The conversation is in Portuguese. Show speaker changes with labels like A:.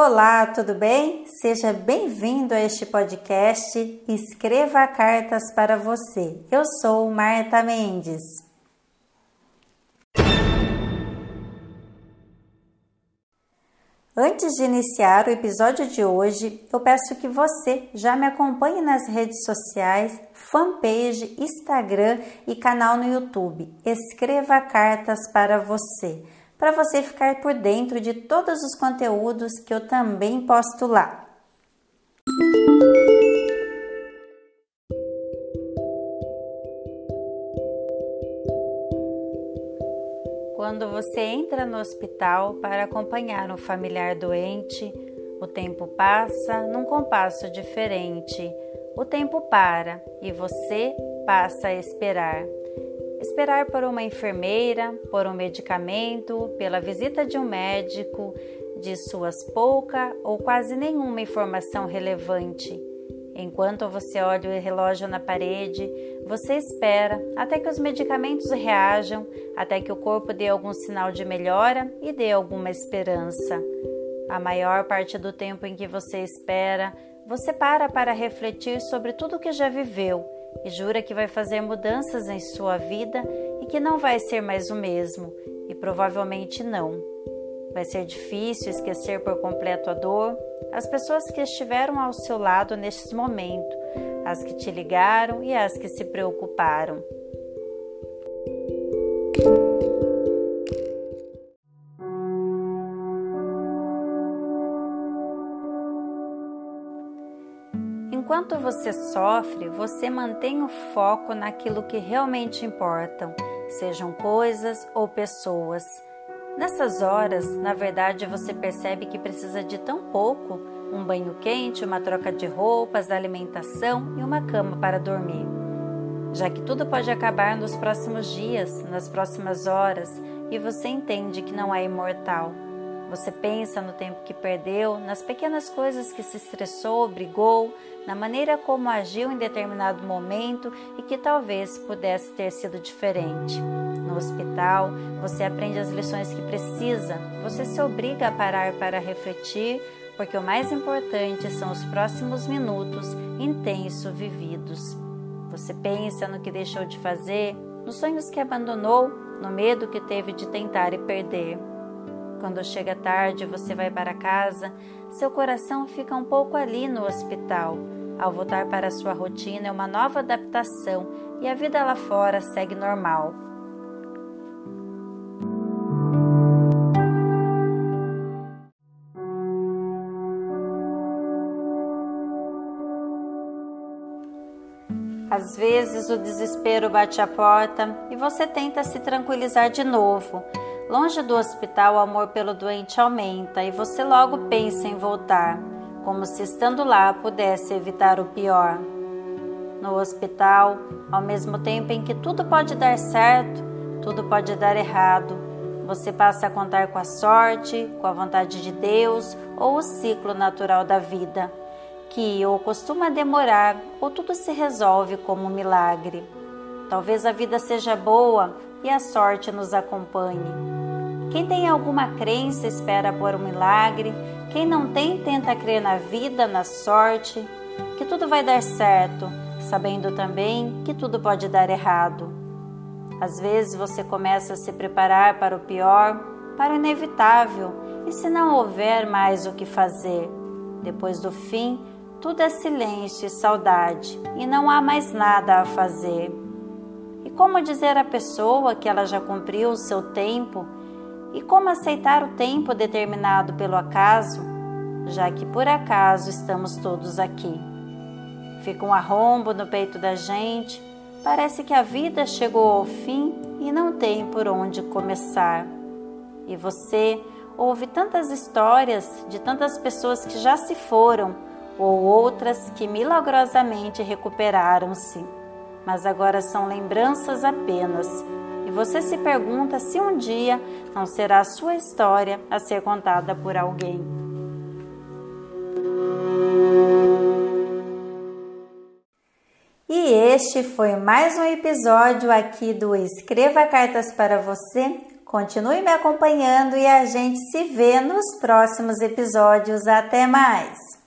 A: Olá, tudo bem? Seja bem-vindo a este podcast Escreva Cartas para Você. Eu sou Marta Mendes. Antes de iniciar o episódio de hoje, eu peço que você já me acompanhe nas redes sociais, fanpage, Instagram e canal no YouTube. Escreva Cartas para Você para você ficar por dentro de todos os conteúdos que eu também posto lá. Quando você entra no hospital para acompanhar um familiar doente, o tempo passa num compasso diferente. O tempo para e você passa a esperar. Esperar por uma enfermeira, por um medicamento, pela visita de um médico, de suas pouca ou quase nenhuma informação relevante. Enquanto você olha o relógio na parede, você espera até que os medicamentos reajam, até que o corpo dê algum sinal de melhora e dê alguma esperança. A maior parte do tempo em que você espera, você para para refletir sobre tudo o que já viveu e jura que vai fazer mudanças em sua vida e que não vai ser mais o mesmo, e provavelmente não. Vai ser difícil esquecer por completo a dor, as pessoas que estiveram ao seu lado neste momento, as que te ligaram e as que se preocuparam. Enquanto você sofre, você mantém o foco naquilo que realmente importam, sejam coisas ou pessoas. Nessas horas, na verdade, você percebe que precisa de tão pouco: um banho quente, uma troca de roupas, alimentação e uma cama para dormir. Já que tudo pode acabar nos próximos dias, nas próximas horas, e você entende que não é imortal. Você pensa no tempo que perdeu, nas pequenas coisas que se estressou, brigou, na maneira como agiu em determinado momento e que talvez pudesse ter sido diferente. No hospital, você aprende as lições que precisa, você se obriga a parar para refletir, porque o mais importante são os próximos minutos intensos vividos. Você pensa no que deixou de fazer, nos sonhos que abandonou, no medo que teve de tentar e perder. Quando chega tarde, você vai para casa, seu coração fica um pouco ali no hospital. Ao voltar para sua rotina, é uma nova adaptação e a vida lá fora segue normal. Às vezes o desespero bate a porta e você tenta se tranquilizar de novo Longe do hospital, o amor pelo doente aumenta e você logo pensa em voltar, como se estando lá pudesse evitar o pior. No hospital, ao mesmo tempo em que tudo pode dar certo, tudo pode dar errado. Você passa a contar com a sorte, com a vontade de Deus ou o ciclo natural da vida, que ou costuma demorar ou tudo se resolve como um milagre. Talvez a vida seja boa e a sorte nos acompanhe. Quem tem alguma crença espera por um milagre, quem não tem tenta crer na vida, na sorte, que tudo vai dar certo, sabendo também que tudo pode dar errado. Às vezes você começa a se preparar para o pior, para o inevitável, e se não houver mais o que fazer, depois do fim, tudo é silêncio e saudade, e não há mais nada a fazer. E como dizer à pessoa que ela já cumpriu o seu tempo e como aceitar o tempo determinado pelo acaso, já que por acaso estamos todos aqui? Fica um arrombo no peito da gente, parece que a vida chegou ao fim e não tem por onde começar. E você ouve tantas histórias de tantas pessoas que já se foram ou outras que milagrosamente recuperaram-se, mas agora são lembranças apenas e você se pergunta se um dia não será a sua história a ser contada por alguém. E este foi mais um episódio aqui do Escreva Cartas para Você Continue me acompanhando e a gente se vê nos próximos episódios. Até mais!